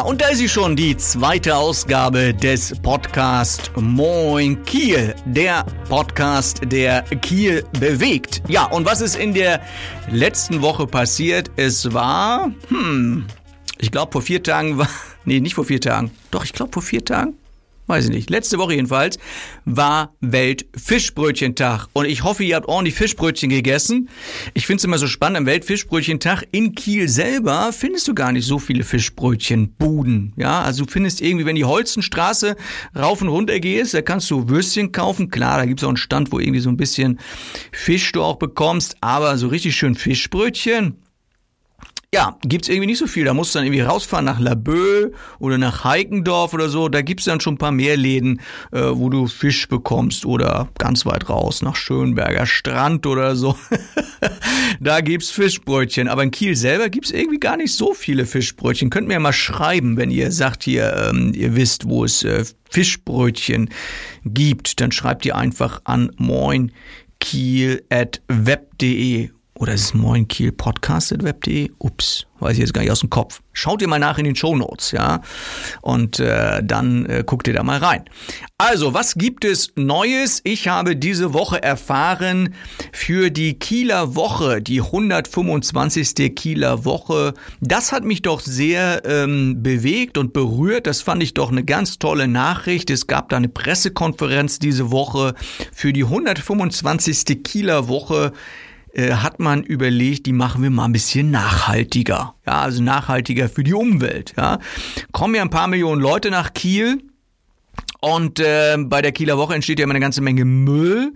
Und da ist sie schon, die zweite Ausgabe des Podcast Moin Kiel. Der Podcast, der Kiel bewegt. Ja, und was ist in der letzten Woche passiert? Es war, hm, ich glaube vor vier Tagen war, nee, nicht vor vier Tagen. Doch, ich glaube vor vier Tagen weiß ich nicht, letzte Woche jedenfalls, war Weltfischbrötchentag. Und ich hoffe, ihr habt ordentlich Fischbrötchen gegessen. Ich finde es immer so spannend, am Weltfischbrötchentag in Kiel selber findest du gar nicht so viele Fischbrötchenbuden. Ja, also du findest irgendwie, wenn die Holzenstraße rauf und runter gehst, da kannst du Würstchen kaufen. Klar, da gibt es auch einen Stand, wo irgendwie so ein bisschen Fisch du auch bekommst, aber so richtig schön Fischbrötchen, ja, gibt's irgendwie nicht so viel. Da musst du dann irgendwie rausfahren nach Laboe oder nach Heikendorf oder so. Da gibt's dann schon ein paar mehr Läden, äh, wo du Fisch bekommst oder ganz weit raus nach Schönberger Strand oder so. da gibt's Fischbrötchen. Aber in Kiel selber gibt's irgendwie gar nicht so viele Fischbrötchen. Könnt mir ja mal schreiben, wenn ihr sagt hier, ähm, ihr wisst, wo es äh, Fischbrötchen gibt. Dann schreibt ihr einfach an moinkiel.web.de oder ist es Moin Kiel Podcast.web.de? Ups, weiß ich jetzt gar nicht aus dem Kopf. Schaut ihr mal nach in den Show Notes, ja. Und äh, dann äh, guckt ihr da mal rein. Also, was gibt es Neues? Ich habe diese Woche erfahren für die Kieler Woche, die 125. Kieler Woche. Das hat mich doch sehr ähm, bewegt und berührt. Das fand ich doch eine ganz tolle Nachricht. Es gab da eine Pressekonferenz diese Woche für die 125. Kieler Woche äh, hat man überlegt, die machen wir mal ein bisschen nachhaltiger. Ja, also nachhaltiger für die Umwelt. Ja. Kommen ja ein paar Millionen Leute nach Kiel und äh, bei der Kieler Woche entsteht ja immer eine ganze Menge Müll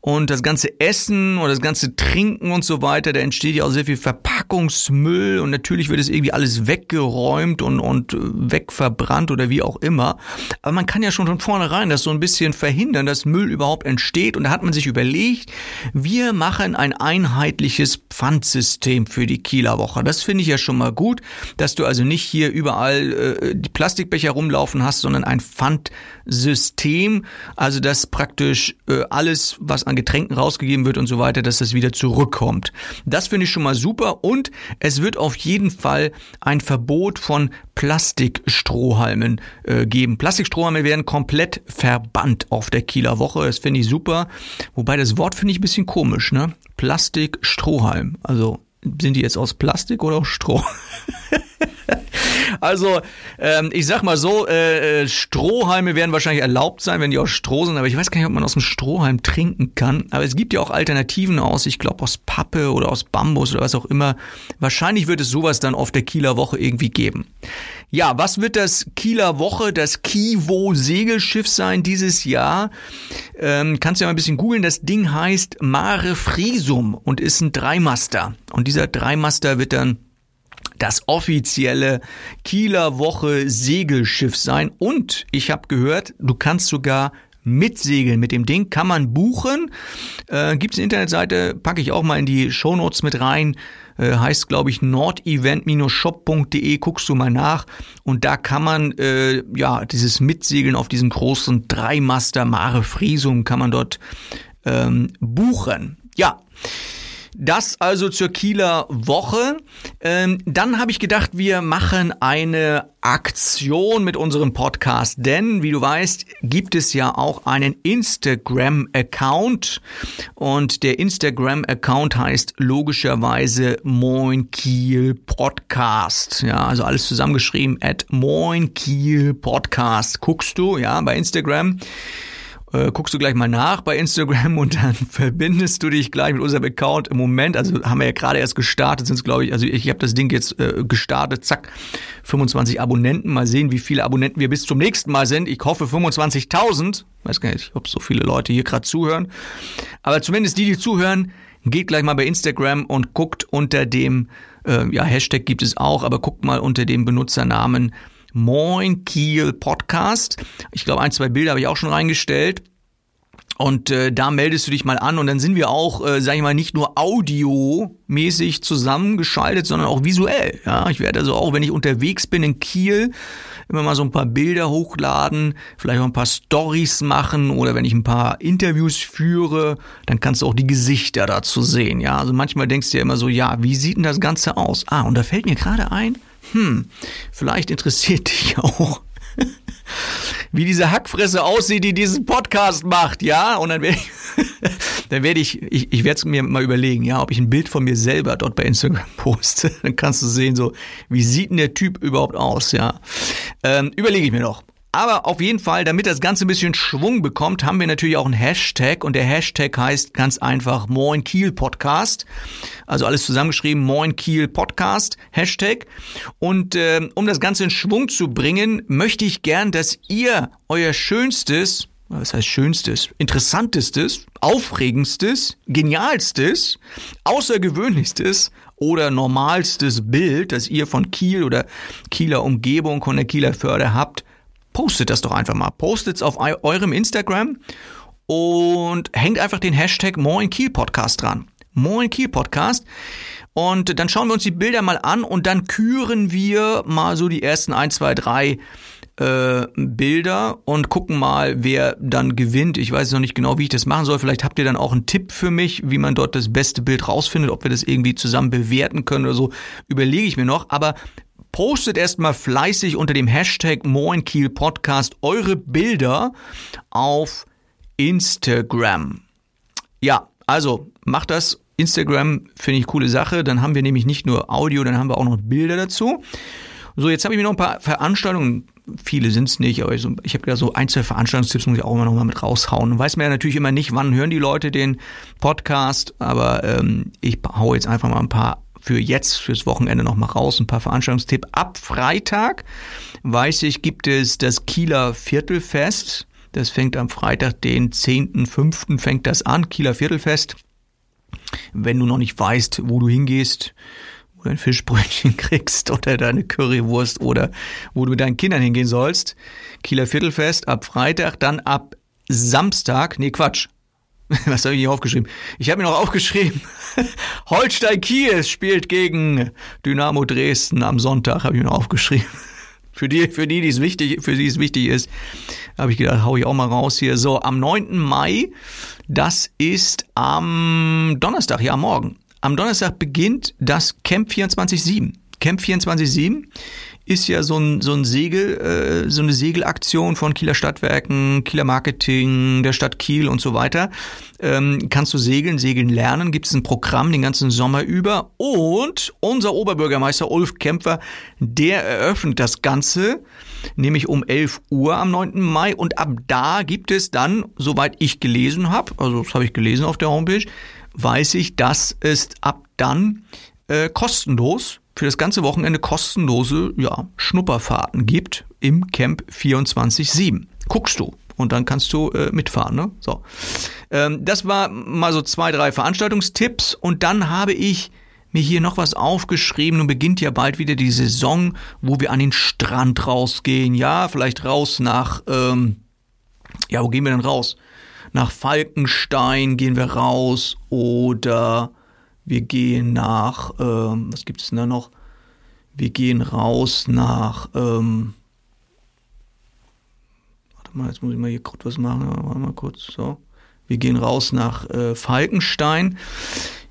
und das ganze Essen und das ganze Trinken und so weiter, da entsteht ja auch sehr viel Verpackungsmüll und natürlich wird es irgendwie alles weggeräumt und, und wegverbrannt oder wie auch immer. Aber man kann ja schon von vornherein das so ein bisschen verhindern, dass Müll überhaupt entsteht und da hat man sich überlegt, wir machen ein einheitliches Pfandsystem für die Kieler Woche. Das finde ich ja schon mal gut, dass du also nicht hier überall äh, die Plastikbecher rumlaufen hast, sondern ein Pfand System, also dass praktisch äh, alles, was an Getränken rausgegeben wird und so weiter, dass das wieder zurückkommt. Das finde ich schon mal super und es wird auf jeden Fall ein Verbot von Plastikstrohhalmen äh, geben. Plastikstrohhalme werden komplett verbannt auf der Kieler Woche. Das finde ich super. Wobei das Wort finde ich ein bisschen komisch, ne? Plastikstrohhalm. Also sind die jetzt aus Plastik oder aus Stroh? Also, ähm, ich sag mal so, äh, äh, Strohhalme werden wahrscheinlich erlaubt sein, wenn die aus Stroh sind, aber ich weiß gar nicht, ob man aus dem Strohhalm trinken kann. Aber es gibt ja auch Alternativen aus, ich glaube aus Pappe oder aus Bambus oder was auch immer. Wahrscheinlich wird es sowas dann auf der Kieler Woche irgendwie geben. Ja, was wird das Kieler Woche, das Kivo Segelschiff sein dieses Jahr? Ähm, kannst du ja mal ein bisschen googeln. Das Ding heißt Mare Frisum und ist ein Dreimaster. Und dieser Dreimaster wird dann das offizielle Kieler Woche Segelschiff sein. Und ich habe gehört, du kannst sogar mitsegeln mit dem Ding, kann man buchen. Äh, Gibt es eine Internetseite, packe ich auch mal in die Shownotes mit rein. Äh, heißt, glaube ich, nordevent-shop.de, guckst du mal nach. Und da kann man, äh, ja, dieses Mitsegeln auf diesen großen Dreimaster Mare Frisum kann man dort ähm, buchen. Ja. Das also zur Kieler Woche. Ähm, dann habe ich gedacht, wir machen eine Aktion mit unserem Podcast, denn wie du weißt, gibt es ja auch einen Instagram-Account und der Instagram-Account heißt logischerweise Moin Kiel Podcast. Ja, also alles zusammengeschrieben at Moin Kiel Podcast. Guckst du, ja, bei Instagram äh, guckst du gleich mal nach bei Instagram und dann verbindest du dich gleich mit unserem Account im Moment. Also haben wir ja gerade erst gestartet, sind es glaube ich, also ich, ich habe das Ding jetzt äh, gestartet, zack, 25 Abonnenten. Mal sehen, wie viele Abonnenten wir bis zum nächsten Mal sind. Ich hoffe 25.000. Weiß gar nicht, ob so viele Leute hier gerade zuhören. Aber zumindest die, die zuhören, geht gleich mal bei Instagram und guckt unter dem, äh, ja, Hashtag gibt es auch, aber guckt mal unter dem Benutzernamen Moin Kiel Podcast. Ich glaube, ein, zwei Bilder habe ich auch schon reingestellt. Und äh, da meldest du dich mal an und dann sind wir auch, äh, sag ich mal, nicht nur audiomäßig zusammengeschaltet, sondern auch visuell. Ja, ich werde also auch, wenn ich unterwegs bin in Kiel, immer mal so ein paar Bilder hochladen, vielleicht auch ein paar Stories machen oder wenn ich ein paar Interviews führe, dann kannst du auch die Gesichter dazu sehen. Ja, also manchmal denkst du ja immer so, ja, wie sieht denn das Ganze aus? Ah, und da fällt mir gerade ein, hm, vielleicht interessiert dich auch, wie diese Hackfresse aussieht, die diesen Podcast macht, ja? Und dann werde ich, dann werde ich, ich, ich werde es mir mal überlegen, ja, ob ich ein Bild von mir selber dort bei Instagram poste. Dann kannst du sehen, so, wie sieht denn der Typ überhaupt aus, ja? Ähm, überlege ich mir noch. Aber auf jeden Fall, damit das Ganze ein bisschen Schwung bekommt, haben wir natürlich auch einen Hashtag und der Hashtag heißt ganz einfach Moin Kiel Podcast. Also alles zusammengeschrieben, Moin Kiel Podcast, Hashtag. Und äh, um das Ganze in Schwung zu bringen, möchte ich gern, dass ihr euer schönstes, was heißt schönstes, interessantestes, aufregendstes, genialstes, außergewöhnlichstes oder normalstes Bild, das ihr von Kiel oder Kieler Umgebung, von der Kieler Förde habt, postet das doch einfach mal. Postet es auf eurem Instagram und hängt einfach den Hashtag Moin Kiel Podcast dran. Moin Kiel Podcast. Und dann schauen wir uns die Bilder mal an und dann küren wir mal so die ersten ein, zwei, drei äh, Bilder und gucken mal, wer dann gewinnt. Ich weiß noch nicht genau, wie ich das machen soll. Vielleicht habt ihr dann auch einen Tipp für mich, wie man dort das beste Bild rausfindet, ob wir das irgendwie zusammen bewerten können oder so. Überlege ich mir noch. Aber postet erstmal fleißig unter dem Hashtag Moin Kiel Podcast eure Bilder auf Instagram. Ja, also macht das. Instagram finde ich coole Sache. Dann haben wir nämlich nicht nur Audio, dann haben wir auch noch Bilder dazu. So, jetzt habe ich mir noch ein paar Veranstaltungen, viele sind es nicht, aber ich, ich habe ja so ein, zwei Veranstaltungstipps, muss ich auch immer noch mal mit raushauen. Weiß man ja natürlich immer nicht, wann hören die Leute den Podcast, aber ähm, ich hau jetzt einfach mal ein paar für jetzt, fürs Wochenende noch mal raus, ein paar Veranstaltungstipps. Ab Freitag, weiß ich, gibt es das Kieler Viertelfest. Das fängt am Freitag, den 10.05. fängt das an, Kieler Viertelfest. Wenn du noch nicht weißt, wo du hingehst, wo du ein Fischbrötchen kriegst oder deine Currywurst oder wo du mit deinen Kindern hingehen sollst. Kieler Viertelfest ab Freitag, dann ab Samstag, nee Quatsch, Was habe ich hier aufgeschrieben? Ich habe mir noch aufgeschrieben, Holstein Kiel spielt gegen Dynamo Dresden am Sonntag, habe ich mir noch aufgeschrieben. Für die, für die, die es wichtig, für die es wichtig ist, habe ich gedacht, hau ich auch mal raus hier. So, am 9. Mai, das ist am Donnerstag, ja, morgen. Am Donnerstag beginnt das Camp 24-7. Camp 24-7 ist ja so ein, so ein Segel, äh, so eine Segelaktion von Kieler Stadtwerken, Kieler Marketing, der Stadt Kiel und so weiter. Ähm, kannst du segeln, segeln lernen, gibt es ein Programm den ganzen Sommer über. Und unser Oberbürgermeister Ulf Kämpfer, der eröffnet das Ganze, nämlich um 11 Uhr am 9. Mai. Und ab da gibt es dann, soweit ich gelesen habe, also das habe ich gelesen auf der Homepage, weiß ich, dass es ab dann äh, kostenlos für das ganze Wochenende kostenlose ja, Schnupperfahrten gibt im Camp 24-7. Guckst du und dann kannst du äh, mitfahren. Ne? So. Ähm, das war mal so zwei, drei Veranstaltungstipps und dann habe ich mir hier noch was aufgeschrieben. Nun beginnt ja bald wieder die Saison, wo wir an den Strand rausgehen. Ja, vielleicht raus nach, ähm, ja, wo gehen wir denn raus? Nach Falkenstein gehen wir raus oder wir gehen nach, ähm, was gibt es denn da noch? Wir gehen raus nach, ähm, warte mal, jetzt muss ich mal hier kurz was machen, warte mal kurz, so. Wir gehen raus nach äh, Falkenstein.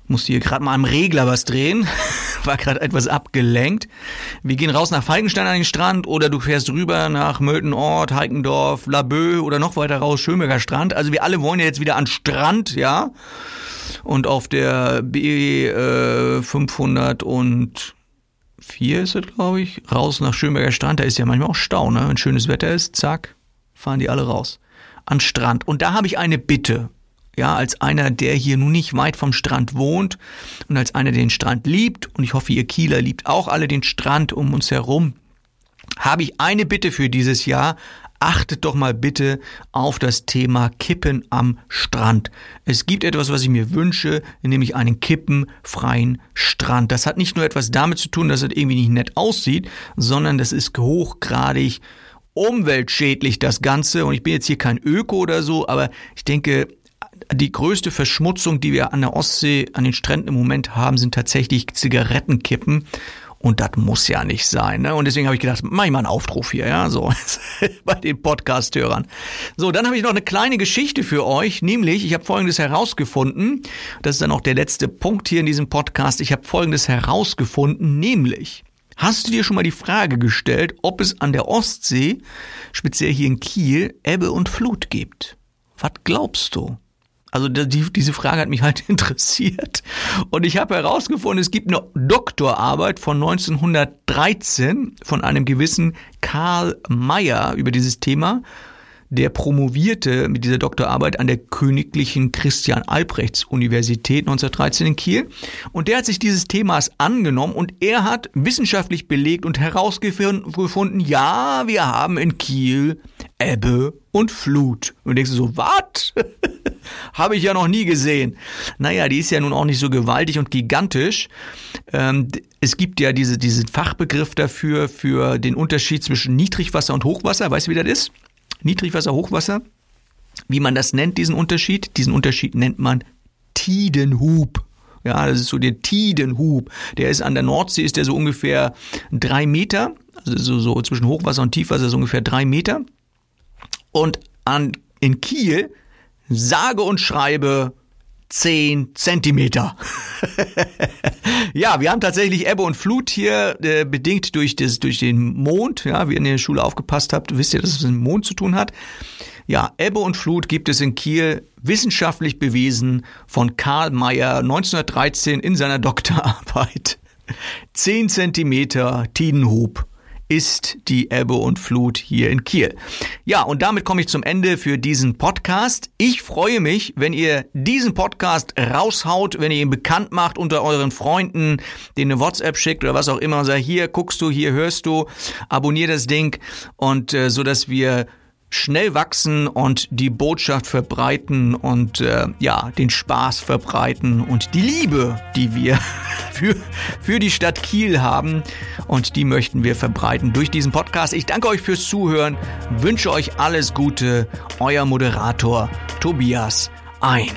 Ich musste hier gerade mal am Regler was drehen, war gerade etwas abgelenkt. Wir gehen raus nach Falkenstein an den Strand oder du fährst rüber nach Möltenort, Heikendorf, Laboe oder noch weiter raus, Schönberger Strand. Also wir alle wollen ja jetzt wieder an Strand, ja. Und auf der B äh, 504 ist es, glaube ich, raus nach Schönberger Strand. Da ist ja manchmal auch Stau, ne? Wenn schönes Wetter ist, zack, fahren die alle raus. An Strand. Und da habe ich eine Bitte. Ja, als einer, der hier nun nicht weit vom Strand wohnt und als einer, der den Strand liebt, und ich hoffe, ihr Kieler liebt auch alle den Strand um uns herum, habe ich eine Bitte für dieses Jahr achtet doch mal bitte auf das Thema Kippen am Strand. Es gibt etwas, was ich mir wünsche, nämlich einen kippenfreien Strand. Das hat nicht nur etwas damit zu tun, dass es irgendwie nicht nett aussieht, sondern das ist hochgradig umweltschädlich, das Ganze. Und ich bin jetzt hier kein Öko oder so, aber ich denke, die größte Verschmutzung, die wir an der Ostsee, an den Stränden im Moment haben, sind tatsächlich Zigarettenkippen. Und das muss ja nicht sein. Ne? Und deswegen habe ich gedacht, mach ich mal einen Aufruf hier, ja, so bei den Podcast-Hörern. So, dann habe ich noch eine kleine Geschichte für euch, nämlich ich habe Folgendes herausgefunden. Das ist dann auch der letzte Punkt hier in diesem Podcast. Ich habe Folgendes herausgefunden, nämlich Hast du dir schon mal die Frage gestellt, ob es an der Ostsee, speziell hier in Kiel, Ebbe und Flut gibt? Was glaubst du? Also die, diese Frage hat mich halt interessiert. Und ich habe herausgefunden, es gibt eine Doktorarbeit von 1913 von einem gewissen Karl Mayer über dieses Thema der promovierte mit dieser Doktorarbeit an der Königlichen Christian Albrechts Universität 1913 in Kiel. Und der hat sich dieses Themas angenommen und er hat wissenschaftlich belegt und herausgefunden, ja, wir haben in Kiel Ebbe und Flut. Und du denkst so, was? Habe ich ja noch nie gesehen. Naja, die ist ja nun auch nicht so gewaltig und gigantisch. Ähm, es gibt ja diese, diesen Fachbegriff dafür, für den Unterschied zwischen Niedrigwasser und Hochwasser. Weißt du, wie das ist? Niedrigwasser, Hochwasser. Wie man das nennt, diesen Unterschied? Diesen Unterschied nennt man Tidenhub. Ja, das ist so der Tidenhub. Der ist an der Nordsee, ist der so ungefähr drei Meter. Also so, so zwischen Hochwasser und Tiefwasser so ungefähr drei Meter. Und an, in Kiel, sage und schreibe, 10 Zentimeter. ja, wir haben tatsächlich Ebbe und Flut hier, äh, bedingt durch, das, durch den Mond. Ja, wie ihr in der Schule aufgepasst habt, wisst ihr, dass es mit dem Mond zu tun hat. Ja, Ebbe und Flut gibt es in Kiel, wissenschaftlich bewiesen von Karl Mayer 1913 in seiner Doktorarbeit. 10 Zentimeter Tidenhub ist die Ebbe und Flut hier in Kiel. Ja, und damit komme ich zum Ende für diesen Podcast. Ich freue mich, wenn ihr diesen Podcast raushaut, wenn ihr ihn bekannt macht unter euren Freunden, denen eine WhatsApp schickt oder was auch immer und sagt, hier guckst du, hier hörst du, abonnier das Ding und äh, so dass wir schnell wachsen und die Botschaft verbreiten und äh, ja, den Spaß verbreiten und die Liebe, die wir für, für die Stadt Kiel haben und die möchten wir verbreiten durch diesen Podcast. Ich danke euch fürs Zuhören, wünsche euch alles Gute, euer Moderator Tobias ein.